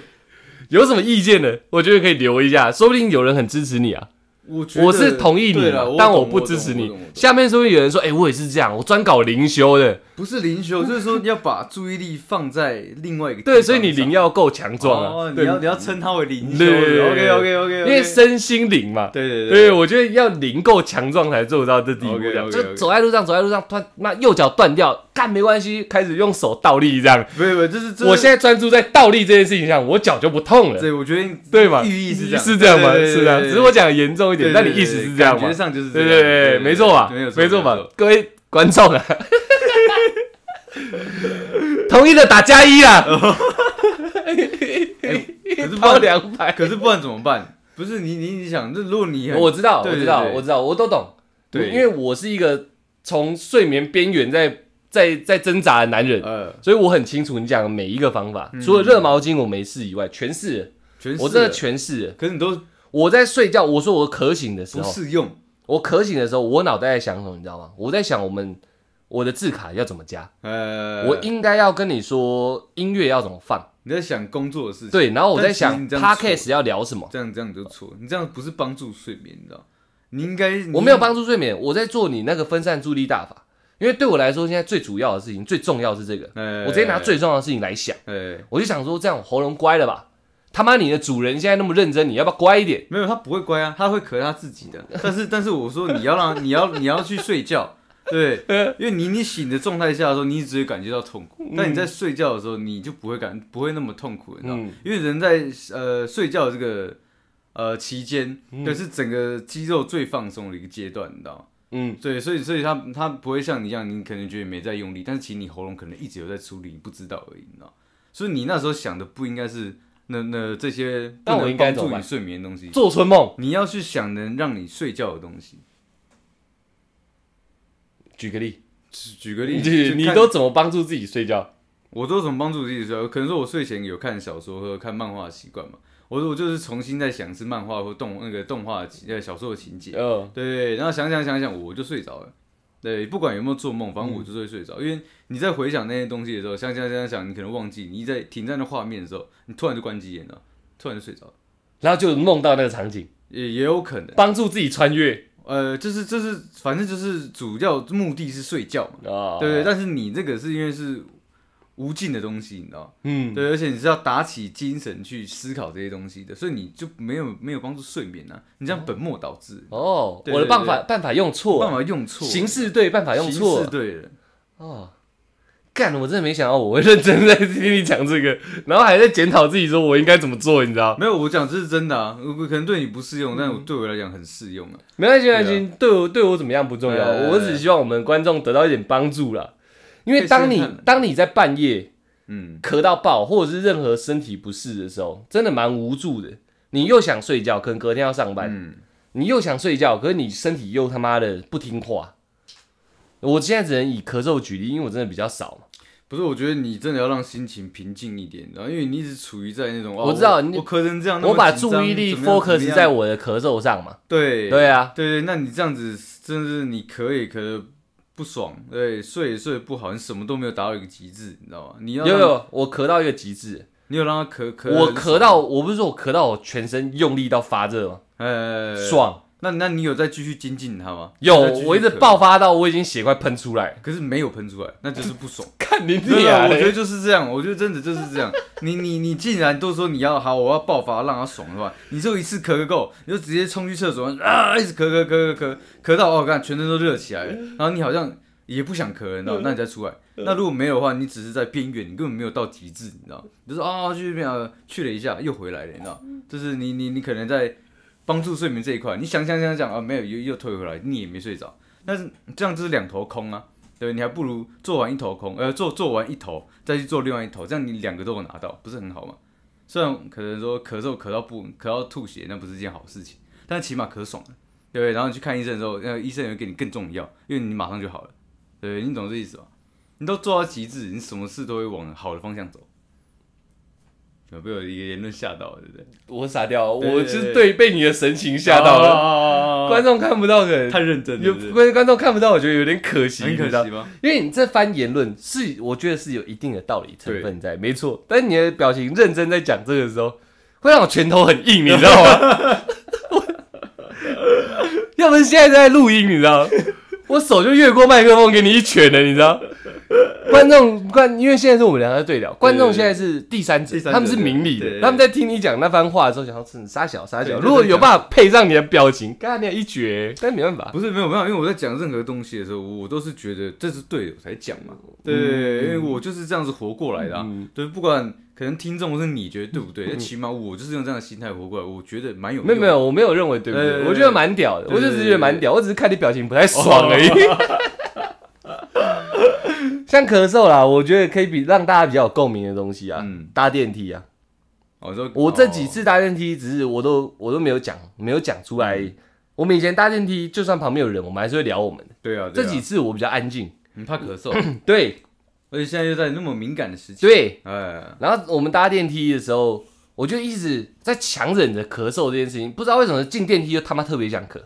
有什么意见的，我觉得可以留一下，说不定有人很支持你啊。我我是同意你但我不支持你。下面是不是有人说，哎，我也是这样，我专搞灵修的，不是灵修，(laughs) 就是说你要把注意力放在另外一个地对，所以你灵要够强壮哦你要你要称它为灵修对对对，OK OK OK，因为身心灵嘛。对对对，我觉得要灵够强壮才做到这地步。OK，OK，这样 OK 就走在路上，走在路上，突然那右脚断掉，干没关系，开始用手倒立这样。不是不是，就是我现在专注在倒立这件事情上，我脚就不痛了，对，我觉得对吧？寓意是这样，是这样吗？是这样，只是我讲的严重一点，对对但你意思是这样吗感觉？上就是这对样对对，没错吧？没错吧？各位观众啊，(laughs) 同意的打加一啊，(laughs) 可是两百。可是不然怎么办？不是你你你想，那如果你我知道，我知道，对对我知道，我都懂。对因为我是一个从睡眠边缘在在在挣扎的男人，呃，所以我很清楚你讲的每一个方法。嗯除了热毛巾我没试以外，全是，全我真的是全试了。可是你都我在睡觉，我说我咳醒的时不候，适用，我咳醒的时候，我脑袋在想什么，你知道吗？我在想我们我的字卡要怎么加，呃，我应该要跟你说音乐要怎么放，你在想工作的事情，对，然后我在想但其实你这样错 podcast 要聊什么。这样这样就错，你这样不是帮助睡眠，你知道？你应该我没有帮助睡眠，我在做你那个分散注意力大法。因为对我来说，现在最主要的事情、最重要的是这个。呃，我直接拿最重要的事情来想，呃，我就想说，这样喉咙乖了吧？他妈，你的主人现在那么认真，你要不要乖一点？没有，他不会乖啊，他会咳他自己的。(laughs) 但是，但是我说你要让你要 (laughs) 你要去睡觉，对，因为你你醒的状态下的时候，你只会感觉到痛苦，但你在睡觉的时候，你就不会感不会那么痛苦，你知道因为人在呃睡觉的这个呃期间，对，是整个肌肉最放松的一个阶段，你知道吗？嗯，对，所以所以他他不会像你一样，你可能觉得没在用力，但是其实你喉咙可能一直有在处理，你不知道而已，你知道吗？所以你那时候想的不应该是那那这些不那我能帮助你睡眠的东西，做春梦。你要去想能让你睡觉的东西。举个例，举举个例你子，你都怎么帮助自己睡觉？我都怎么帮助自己睡觉？可能说我睡前有看小说或者看漫画的习惯嘛，我说我就是重新在想是漫画或动那个动画的情呃小说的情节，嗯，对对对，然后想想想想，我就睡着了。对，不管有没有做梦，反正我就是会睡着。因为你在回想那些东西的时候，想想想想，你可能忘记，你一在停在那画面的时候，你突然就关机眼了，突然就睡着了，然后就梦到那个场景，也也有可能。帮助自己穿越呃，就是就是，反正就是主要目的是睡觉嘛。啊。对对，但是你这个是因为是无尽的东西，你知道吗？嗯，对，而且你是要打起精神去思考这些东西的，所以你就没有没有帮助睡眠啊，你这样本末倒置，哦，对我的办法办法用错办，法用错，形式对，办法用错了。形式对了。哦，干！我真的没想到我会认真在听你讲这个，然后还在检讨自己，说我应该怎么做，你知道？没有，我讲这是真的啊，我可能对你不适用，但我对我来讲很适用啊。没关系，没关对系，对我对我怎么样不重要，哎我只希望我们观众得到一点帮助啦。因为当你当你在半夜嗯，咳到爆，或者是任何身体不适的时候，真的蛮无助的。你又想睡觉，可能隔天要上班，嗯，你又想睡觉，可是你身体又他妈的不听话。我现在只能以咳嗽举例，因为我真的比较少嘛。不是，我觉得你真的要让心情平静一点，然后因为你一直处于在那种，哦我知道你我我咳成这样，我把注意力 focus 样在我的咳嗽上嘛。对对啊，对对，那你这样子真的是你咳也咳得不爽，对，睡也睡得不好，你什么都没有达到一个极致，你知道吗？你要，有有，我咳到一个极致，你有让他咳咳我咳到，我不是说我咳到我全身用力到发热吗？呃，爽，那那你有再继续精进它吗？有我一直爆发到我已经血快喷出来，可是没有喷出来，那就是不爽。(laughs) 看你对啊，我觉得就是这样，我觉得真的就是这样。你你你既然都说你要好，我要爆发让他爽的话，你就一次咳个够，你就直接冲去厕所啊，一直咳咳咳咳咳咳到哦，看全身都热起来了，然后你好像也不想咳了，你知道？那你再出来。那如果没有的话，你只是在边缘，你根本没有到极致，你知道？你就是啊，去那边啊去了一下，又回来了，你知道？就是你你你可能在帮助睡眠这一块，你想想想想啊，没有又又退回来，你也没睡着，但是这样就是两头空啊。对，你还不如做完一头空，呃，做做完一头再去做另外一头，这样你两个都有拿到，不是很好吗？虽然可能说咳嗽咳到不咳到吐血，那不是件好事情，但起码咳爽了，对不对？然后你去看医生的时候，那个医生也会给你更重的药，因为你马上就好了，对？你懂这意思吧？你都做到极致，你什么事都会往好的方向走。有被我一个言论吓到了，对不对？我傻掉，对我就是对被你的神情吓到了，了观众看不到的，太认真了，有观观众看不到，我觉得有点可惜，很可惜吗？因为你这番言论是，我觉得是有一定的道理成分在，没错。但是你的表情认真在讲这个时候，会让我拳头很硬，你知道吗？(laughs) 要不是现在在录音，你知道，我手就越过麦克风给你一拳了，你知道？(laughs) 观众观，因为现在是我们两个在对聊，观众现在是第三者，他们是明理的，他们在听你讲那番话的时候，想要是傻小傻小。如果有办法配上你的表情，刚才你一绝，但没办法。不是没有办法，因为我在讲任何东西的时候，我都是觉得这是对的我才讲嘛。对，因为我就是这样子活过来的、对，不管可能听众或是你觉得对不对，但起码我就是用这样的心态活过来，我觉得蛮有没有没有，我没有认为对不对，我觉得蛮屌的，我就只是觉得蛮屌，我只是看你表情不太爽而已。(laughs) 像咳嗽啦，我觉得可以比让大家比较有共鸣的东西啊，嗯。搭电梯啊，我说我这几哦。次搭电梯，只是我都我都没有讲，没有讲出来。我们以前搭电梯，就算旁边有人，我们还是会聊我们的。对啊，对啊。这几次我比较安静，你怕咳嗽，(clears throat) 对。而且现在又在那么敏感的时期，对。哎，然后我们搭电梯的时候，我就一直在强忍着咳嗽这件事情，不知道为什么进电梯就他妈特别想咳，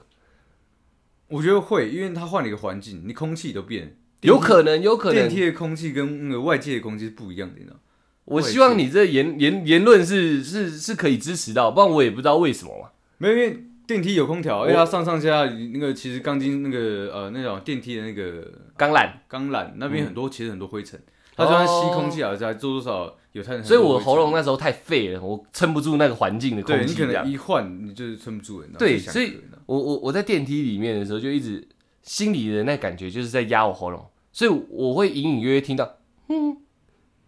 我觉得会，因为它换了一个环境，你空气都变。了，有可能有可能电梯的空气跟那个外界的空气是不一样的，你知道？我希望你这言言言论是是是可以支持到，不然我也不知道为什么嘛。没有，因为电梯有空调，而且它上上下下那个其实钢筋那个呃那种电梯的那个钢缆，钢缆那边很多、其实很多灰尘，哦它就算吸空气啊，还做多少少有它很多灰尘。所以我喉咙那时候太废了，我撑不住那个环境的空对你气这样。可能一换你就是撑不住了，对，所以我我我在电梯里面的时候，就一直心里的那感觉就是在压我喉咙，所以我会隐隐约约听到嗯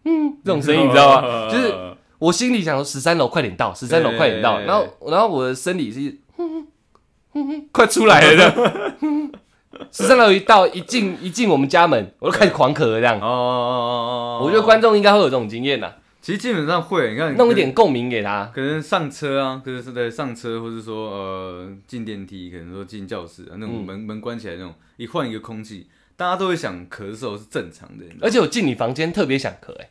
嗯这种声音，你知道吗？就是我心里想说十三楼快点到，十三楼快点到，然后然后我的生理是嗯嗯嗯快出来了这样。(laughs) 十三楼一到一进一进我们家门，我就开始狂咳这样哦。哦哦哦哦，我觉得观众应该会有这种经验呐，其实基本上会，你看弄一点共鸣给他。可能上车啊，可能是在上车，或者说呃进电梯，可能说进教室啊，那种嗯门、门关起来那种，一换一个空气，大家都会想咳嗽是正常的，而且我进你房间特别想咳，哎，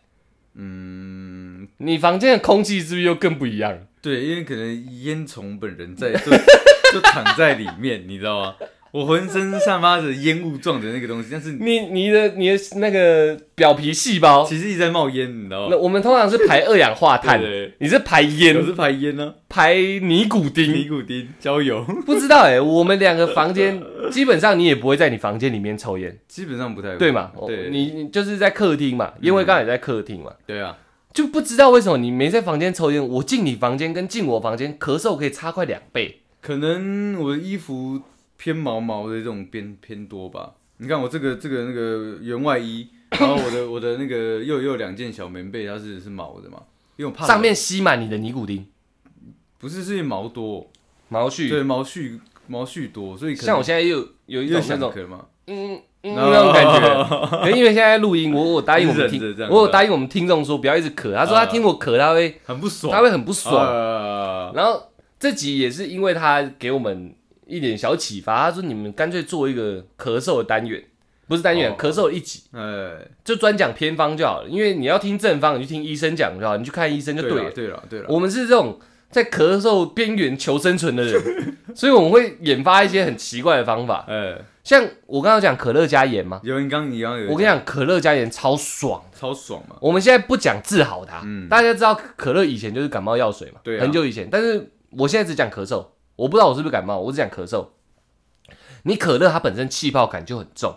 嗯，你房间的空气是不是又更不一样？对，因为可能烟虫本人在就 (laughs) 就躺在里面，你知道吗？我浑身散发着烟雾状的那个东西，但是你你的你的那个表皮细胞，其实一直在冒烟，你知道吗？那我们通常是排二氧化碳，(laughs) 你是排烟，我，是排烟呢、排尼古丁。尼。古丁、焦油，不知道哎、我们两个房间 (laughs) 基本上你也不会在你房间里面抽烟，基本上不太会。对嘛？对，你你就是在客厅嘛，因为刚才也在客厅嘛，对啊，就不知道为什么你没在房间抽烟，我进你房间跟进我房间咳嗽可以差快两倍。可能我的衣服偏毛毛的这种偏偏多吧。你看我这个这个那个圆外衣，(coughs) 然后我的我的那个又又两件小棉被，它是是毛的嘛，因为我怕上面吸满你的尼古丁不是是毛多，毛絮，对毛絮毛絮多，所以可能像我现在又有一又种那种嗯嗯那种感觉。可是因为现在录音，我我答应我们听我有答应我们听众说不要一直咳。他说他听我咳，他会很不爽，他会很不爽。啊然后这集也是因为他给我们一点小启发，他说你们干脆做一个咳嗽的单元，不是单元，哦咳嗽一集，哎，就专讲偏方就好了。因为你要听正方，你去听医生讲就好，你去看医生就对了了，。对了，对了，我们是这种在咳嗽边缘求生存的人，所以我们会研发一些很奇怪的方法。(laughs) 哎，像我刚刚讲可乐加盐嘛，有人刚你刚刚有我跟你讲，可乐加盐超爽。超爽嘛，我们现在不讲治好它，嗯大家知道可乐以前就是感冒药水嘛，对啊很久以前。但是我现在只讲咳嗽，我不知道我是不是感冒，我只讲咳嗽。你可乐它本身气泡感就很重，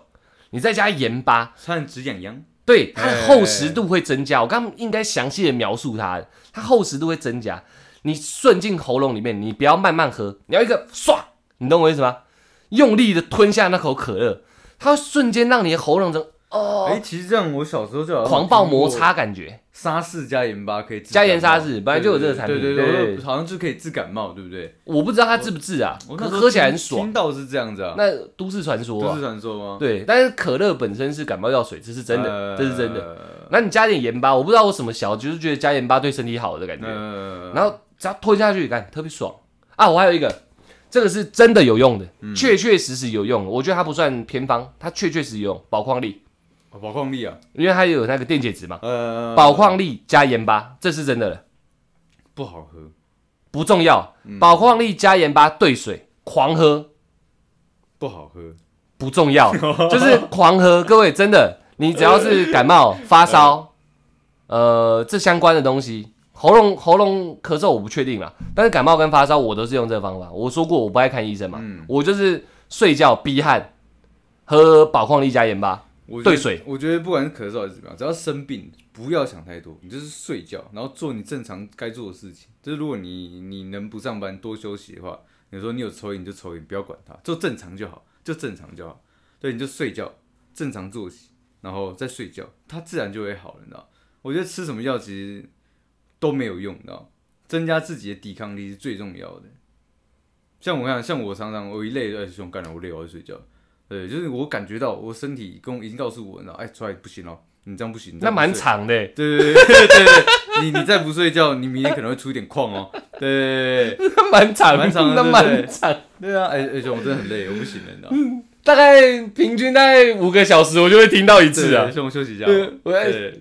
你再加盐巴，差点止痒痒，对它的哎厚实度会增加。我刚刚应该详细的描述它的，它厚实度会增加。你顺进喉咙里面，你不要慢慢喝，你要一个唰，你懂我意思吗？用力的吞下那口可乐，它会瞬间让你的喉咙整哦、哎，其实这样我小时候就好像狂暴摩擦感觉。沙士加盐巴可以治加盐沙士本来就有这个产品对对对，好像就可以治感冒，对不对？我不知道它治不治啊，我可喝起来很爽听。到是这样子啊，那都市传说啊都市，传说吗？对，但是可乐本身是感冒药水，这是真的，呃这是真的。那你加点盐巴，我不知道我什么小，就是觉得加盐巴对身体好的感觉。呃，然后只要吞下去，看特别爽啊！我还有一个，这个是真的有用的，嗯确确实实有用。我觉得它不算偏方，它确确实用，宝矿力，哦宝矿力啊，因为它有那个电解质嘛。呃，宝矿力加盐巴，这是真的了，不好喝，不重要。嗯宝矿力加盐巴兑水，狂喝。不好喝，不重要，(laughs) 就是狂喝。各位真的，你只要是感冒、发烧，(laughs) 呃，这相关的东西，喉咙喉咙咳嗽我不确定啦，但是感冒跟发烧我都是用这个方法。我说过我不爱看医生嘛，嗯我就是睡觉逼汗，喝宝矿力加盐巴，我觉得兑水。我觉得不管是咳嗽还是怎么样，只要生病，不要想太多，你就是睡觉，然后做你正常该做的事情。就是如果你你能不上班多休息的话，你说你有抽烟你就抽烟，不要管它，就正常就好，就正常就好。对，你就睡觉，正常作息，然后再睡觉，它自然就会好了，你知道？我觉得吃什么药其实都没有用，你知道？增加自己的抵抗力是最重要的。像我看，像我常常我一累，哎，胸干了，我累，我要睡觉。对，就是我感觉到我身体跟我已经告诉我，然后哎，出来不行了，你这样不行，那蛮长的欸，对对对对对对，你你再不睡觉，你明天可能会出一点矿哦。对对对那蛮长，蛮长的那蛮长。对啊，哎哎兄，我真的很累，我不行了，你知道吗？大概平均大概五个小时，我就会听到一次啊。兄休息一下。对，我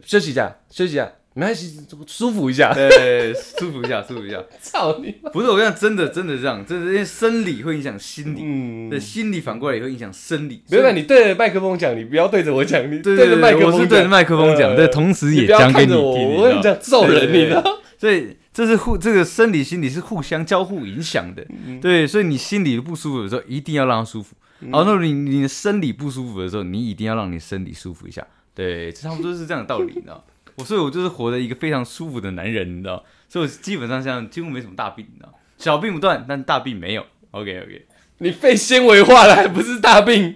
休息一下，休息一下，没关系，(laughs) 舒服一下。对，舒服一下，舒服一下。操你妈！不是我跟你讲，真的真的这样，真的因为生理会影响心理，嗯，对，心理反过来也会影响生理。没有，你对着麦克风讲，你不要对着我讲，你对着麦克风讲，我是对着麦克风讲，呃对，同时也讲给你听。我会这你知道样揍人，你知道？所以这是互这个生理心理是互相交互影响的，嗯对，所以你心里不舒服的时候，一定要让它舒服。嗯好，那你你的生理不舒服的时候，你一定要让你生理舒服一下。对，差不多是这样的道理，你知道？我所以，我就是活的一个非常舒服的男人，你知道？所以我基本上像几乎没什么大病，你知道？小病不断，但大病没有。OK OK，你肺纤维化了，还不是大病？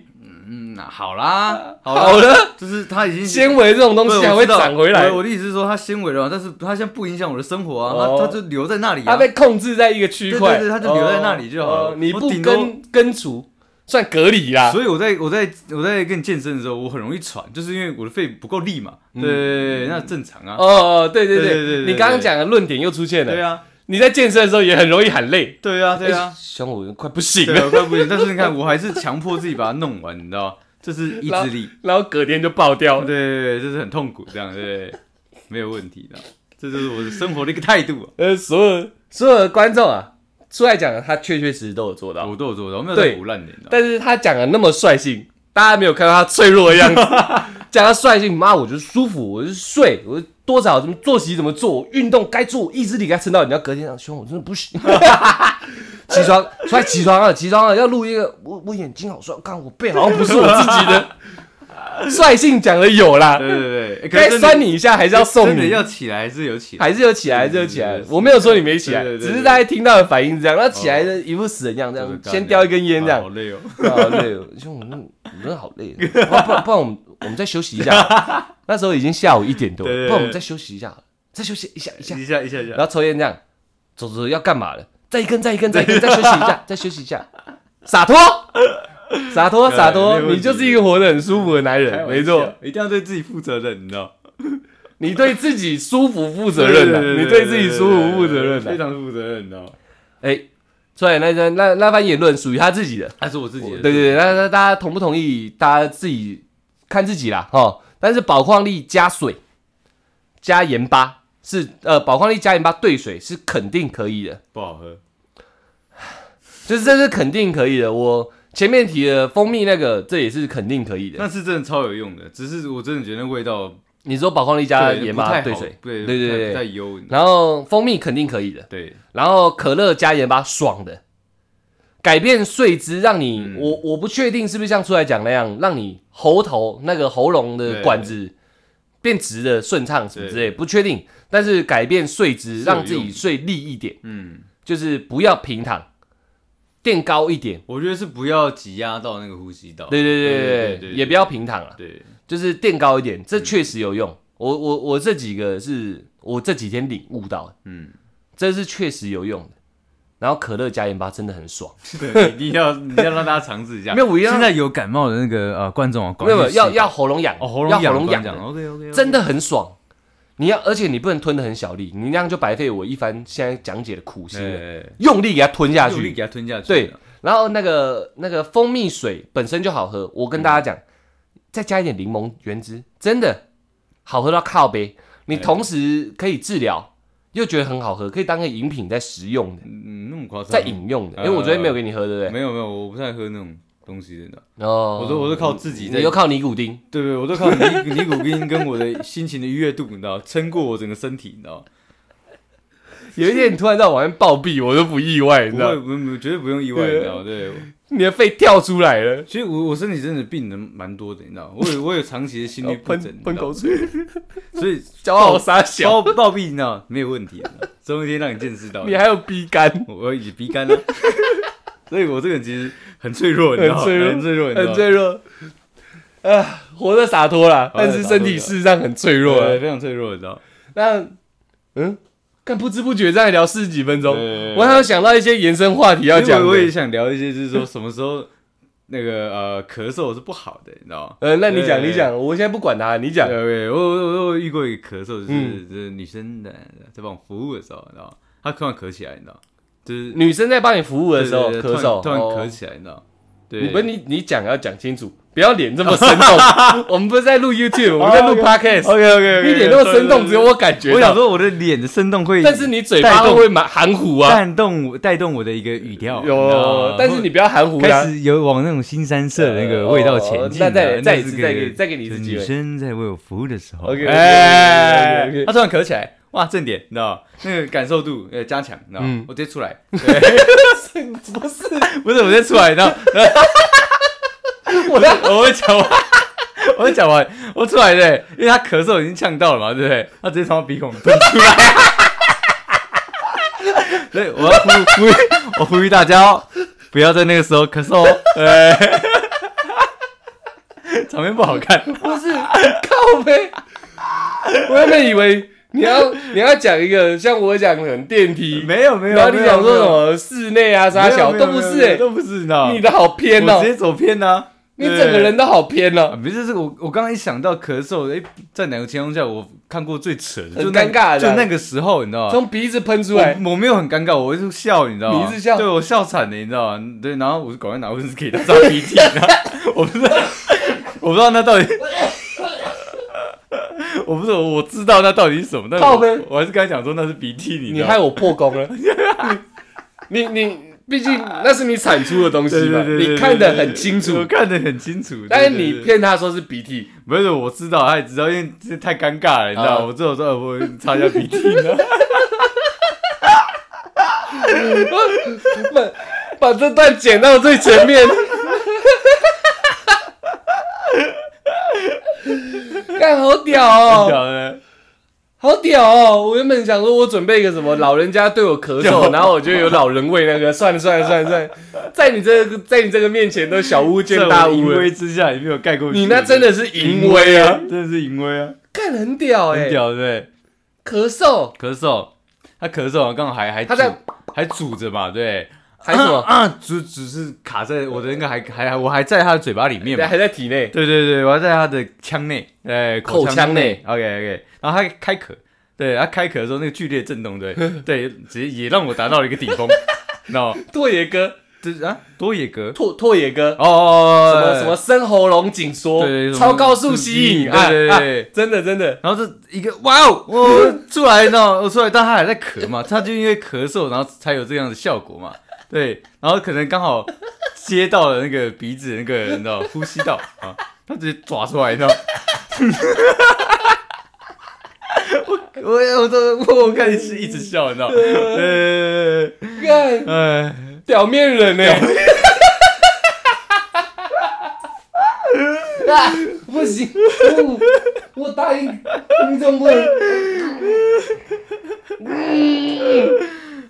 嗯，那好啦，好好，了，就是它已经纤维这种东西还会长回来我，的意思是说，它纤维了嘛，但是它现在不影响我的生活啊，哦它它就留在那里啊。它被控制在一个区块，对对对它就留在那里就好了哦你不我顶多根根除，算隔离啦。所以我在我在我在跟你健身的时候，我很容易喘，就是因为我的肺不够力嘛。嗯对，那正常啊。哦，哦对对对对对你刚刚讲的论点又出现了。对啊，你在健身的时候也很容易喊累，对啊，对哎啊，兄，我快不行了，啊，快不行。但是你看，我还是强迫自己把它弄完，你知道吗？这是意志力。然后隔天就爆掉对。对对，这是很痛苦，这样对没有问题的。这就是我的生活的一个态度啊，呃，所有所有的观众啊，出来讲的，他确确实实都有做到，我都有做到，我没有对在胡乱？但是他讲的那么率性，大家没有看到他脆弱的样子，(laughs) 讲他率性，妈，我就是舒服，我就睡，我多少怎么作息怎么做，运动该做，意志力该撑到，你要隔天讲，兄，我真的不行。(laughs) 起床，出来起床了，起床了，要录一个，我我眼睛好酸，看我背好像不是我自己的，(laughs) 率性讲的有啦，对对对，该是真的酸你一下还是要送你，要起来还是有起来。还是有起来，还是有起来。我没有说你没起来，只是大家听到的反应是这样。那起来的一副死人样，这样先叼一根烟这样。啊好，累哦。好累哦，兄，我真的我真的好累。哦，不然不然不然我们我们再休息一下。(laughs) 那时候已经下午一点多不然我们再休息一下，再休息一下一下，一下一下一下。然，后抽烟这样，走走要干嘛了？再一根再一根再一根，再休息一下，再休息一下，洒脱，(laughs) 洒脱，洒脱，你就是一个活得很舒服的男人，没错，，一定要对自己负责任，你知道？(laughs) 你对自己舒服负责任的，你对自己舒服负责任的。非常负责任，你知道？哎，所以那那那那番言论属于他自己的，还是我自己的，对对对，那那大家同不同意？大家自己看自己啦，哈。但是宝矿力加水加盐巴是呃，宝矿力加盐巴兑水是肯定可以的，不好喝。就是这是肯定可以的。我前面提的蜂蜜那个，这也是肯定可以的。那是真的超有用的，只是我真的觉得那味道你说宝矿力加对盐巴兑水，对对对对不太油。然后蜂蜜肯定可以的，对，然后可乐加盐巴爽的，改变睡姿，让你、嗯。我我不确定是不是像出来讲那样，让你喉头那个喉咙的管子变直的顺畅什么之类，不确定。但是改变睡姿，让自己睡立一点，嗯，就是不要平躺，垫高一点。我觉得是不要挤压到那个呼吸道。对对对对对对也不要平躺了，对，就是垫高一点，这确实有用。我我我这几个是我这几天领悟到的，嗯，这是确实有用的。然后可乐加盐巴真的很爽，(laughs) 对，一定要你要让大家尝试一下。没有我现在有感冒的那个呃观众啊，没有要要喉咙痒，哦喉咙要喉痒咙痒，OK OK，真的很爽。你要，而且你不能吞的很小力，你那样就白费我一番现在讲解的苦心了。对，用力给它吞下去，用力给它吞下去。对，然后那个那个蜂蜜水本身就好喝，我跟大家讲，再加一点柠檬原汁，真的好喝到靠杯。你同时可以治疗，又觉得很好喝，可以当个饮品在食用的，嗯，那么夸张？在饮用的。呃因为我昨天没有给你喝，对不对？没有没有，我不太喝那种东西的，哦，我都我都靠自己在你又靠尼古丁，对对，我都靠尼尼古丁跟我的心情的愉悦度，你知道，撑过我整个身体，你知道。有一天你突然在往外暴毙，我都不意外，你知道会，？不不，绝对不用意外，你知道？对，你的肺跳出来了，其实我我身体真的病人蛮多的，你知道，我有我有长期的心律不整，喷喷口水，所以骄傲傻小，暴暴毙，你知道没有问题，你知道总有一天让你见识到。你还有逼肝，我已经鼻干了，所以我这个人其实很脆弱，你知道吗？很脆弱很脆弱，很脆弱。啊，活得洒脱啦，但是身体事实上很脆弱。非常脆弱，你知道。那，嗯，但不知不觉这样聊四十几分钟，我还有想到一些延伸话题要讲我我也。想聊一些，就是说什么时候那个呃咳嗽是不好的，你知道吗？呃，那你讲，你讲，我现在不管他，你讲对。对，我我我遇过一个咳嗽，就是是女生的在帮我服务的时候，你知道吗？她突然咳起来，你知道，就是女生在帮你服务的时候对对对咳嗽，突然突哦然咳起来，你知道？对，你不是你你讲要讲清楚，不要脸这么生动。(laughs) 我们不是在录 YouTube，我们在录 Podcast，OK OK，你脸那么生动，只有我感觉。我想说我的脸的生动会，但是你嘴巴会不会蛮含糊啊？带动我带动我的一个语调，有，但是你不要含糊开啊。始有往那种新三色的那个味道前进再再一次再给再给你一次机会女生在为我服务的时候 OK，OK，OK，OK，OK 哎，她突然咳起来，哇，正点，你知道吗那个感受度呃加强，你知道吗嗯我直接出来，(laughs) 不是，不是我直接出来，你知道，我要我会讲完，我会讲完，我出来对，因为他咳嗽已经呛到了嘛，对不对？他直接从我鼻孔喷出来。所以我要呼呼吁，我呼吁大家哦，不要在那个时候咳嗽哦，哎，(laughs) 场面不好看。不是靠背。我原本以为你要你要讲一个像我讲的电梯，没有没有，然后你讲说什？么室内啊啥小都不是哎，都不是，你知道？你的好偏哦我直，接走偏呐，你整个人都好偏啊，哦。不是这个，我我刚刚一想到咳嗽，哎，在哪个情况下我看过最扯的，很就尴尬的就那个时候，你知道吗？从鼻子喷出来，我我没有很尴尬，我就笑，你知道吗？你是笑对我笑惨了，你知道吗？对，然后我就赶快拿卫生纸给他擦鼻涕，我不知道，我不知道那到底，(laughs) 我不是，我知道那到底是什么，但是靠背我我还是跟他讲说那是鼻涕，你害我破功了。你 (laughs) 你你，毕竟那是你产出的东西嘛，对对对，你看得很清楚我。看得很清楚，但是对对对你骗他说是鼻涕，不是我知道，他也知道，因为这太尴尬了，你知道我只有说呃我擦一下鼻涕呢。(laughs) 把这段剪到最前面。(laughs) 干好屌哦，(laughs) 屌的，好屌哦！我原本想说，我准备一个什么老人家对我咳嗽，(laughs) 然后我就有老人味那个。算了算了算了算了，在你这个在你这个面前都小巫见大在我淫巫了。威之下，你没有盖过去。你那真的是淫威啊！真的是淫威啊，干很屌哎、很屌，对不对？咳嗽，咳嗽，他咳嗽，刚好还还他在煮还煮着嘛，对。还什么？啊，只只是卡在我的那个还还我还在他的嘴巴里面嘛。还在体内。对对对，我还在他的腔内，哎，口腔内。OK OK，然后他开咳，对他开咳的时候那个剧烈震动，对。(laughs) 对，直接也让我达到了一个顶峰。那拓野哥，(laughs) 这啊？多野哥拓拓野哥，哦，什么什么深喉咙紧缩对，超高速吸引，对对啊对啊真的真的，然后这一个哇哦，我出来，你知道，我出来，但他还在咳嘛，他就因为咳嗽，然后才有这样的效果嘛。对，然后可能刚好接到了那个鼻子那个，你知道，呼吸道啊，他直接抓出来，你知道。(laughs) 我我我都我看你是一直笑，你知道？呃，看哎，表面人呢。啊，不行，我我答应听众不能。(laughs)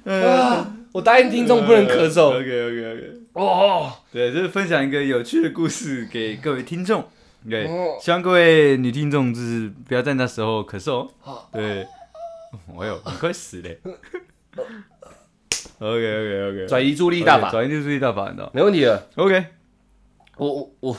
嗯啊，我答应听众不能咳嗽。OK OK OK。哦，对，就是分享一个有趣的故事给各位听众。对，哦希望各位女听众就是不要在那时候咳嗽。好对，我有，你快死嘞。(laughs) OK OK OK，转移注意力大法，转移注意力大法，你知道没问题的。？OK，我我我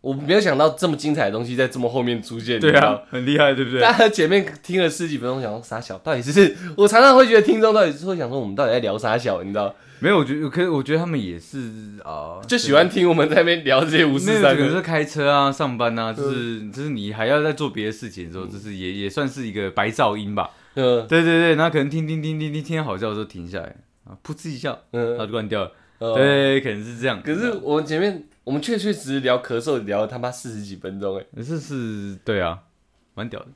我没有想到这么精彩的东西在这么后面出现。对啊，很厉害，对不对？大家前面听了十几分钟，想说傻小，到底是 (laughs) 我常常会觉得听众到底是会想说我们到底在聊傻小，你知道？没有，我觉得，可是我觉得他们也是啊，就喜欢听我们在那边聊这些无没事三可能是开车啊、上班啊，就是就是你还要在做别的事情的时候，就是也也算是一个白噪音吧。嗯对对对，然后可能听听听听听听好笑的时候停下来啊，噗嗤一笑，嗯，就关掉了。呃对，可能是这样。可是我们前面我们确确实实聊咳嗽聊了他妈四十几分钟哎，可是是，对啊，蛮屌的。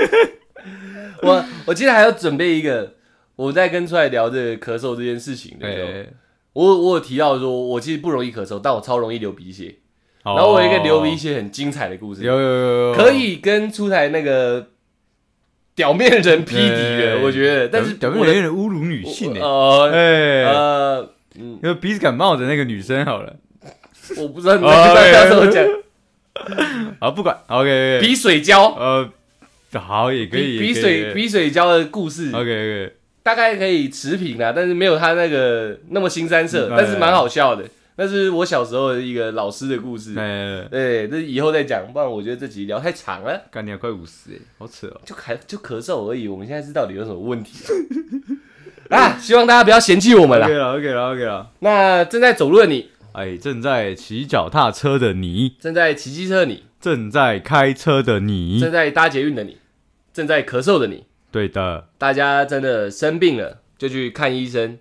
(laughs) 我我记得还要准备一个，我在跟出来聊这个咳嗽这件事情的时候，对，我我有提到说我其实不容易咳嗽，但我超容易流鼻血。然然后我有一个流鼻血很精彩的故事，有有有有，可以跟出台那个表面人匹敌的，对我觉得。但是表面人有点侮辱女性诶。呃哎，呃，嗯，有鼻子感冒的那个女生好了，(laughs) 我不知道你哦在要怎么讲，(laughs) 好不管，OK，鼻水胶，呃，好也可以，鼻鼻水鼻水胶的故事，，OK OK，大概可以持平啦，但是没有他那个那么新三色，嗯但是蛮好笑的。那是我小时候的一个老师的故事，哎，对，这以后再讲，不然我觉得这集聊太长了。干你快五十哎，好扯哦。就咳就咳嗽而已，我们现在是到底有什么问题？(laughs) 啊？希望大家不要嫌弃我们啦。OK。了 OK 了 OK 了，那正在走路的你，哎，正在骑脚踏车的你，正在骑机车的你，正在开车的你。正，在搭捷运的你，正在咳嗽的你，对的，大家真的生病了就去看医生。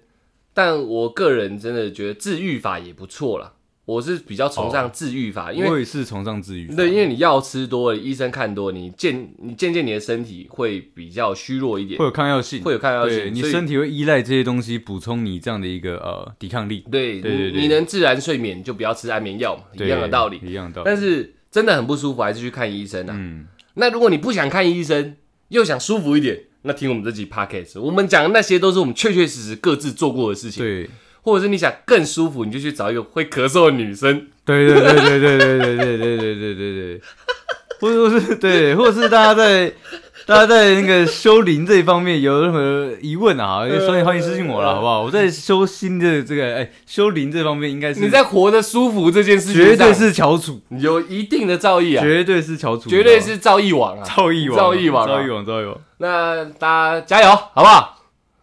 但我个人真的觉得治愈法也不错啦，我是比较崇尚治愈法，因为我也是崇尚治愈法，对，因为你药吃多了，医生看多了，你渐你渐渐你的身体会比较虚弱一点会，有抗药性，会有抗药性，你身体会依赖这些东西补充你这样的一个呃抵抗力，对对对对你你能自然睡眠就不要吃安眠药嘛，一对样的道理。一样的道理。但是真的很不舒服，还是去看医生啊。嗯，那如果你不想看医生，又想舒服一点，那听我们这集 podcast，我们讲的那些都是我们确确实实各自做过的事情。对，或者是你想更舒服，你就去找一个会咳嗽的女生。对对对对对对对对对对对对对，(laughs) 或者是对，或者是大家在大家在那个修灵这一方面有任何疑问啊，欢迎欢迎私信我了，好不好？我在修心的这个哎修灵这方面应该是你在活得舒服这件事情，绝对是翘楚，有一定的造诣啊，绝对是翘楚，绝对是造诣王啊。造诣王，造诣王啊造诣王，造诣王。那大家加油，好不好？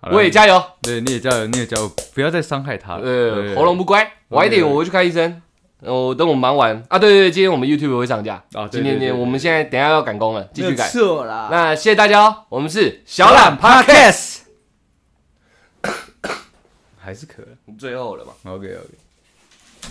我也加油。对，你也加油，你也加油，不要再伤害他了。呃，对喉咙不乖，晚一点我会去看医生。我等我忙完啊，对对对，今天我们 YouTube 会上架。啊，今天天我们现在等下要赶工了，继续赶。错啦。那谢谢大家哦，我们是小懒 Podcast，(coughs) 还是可以。最后了嘛。OK OK。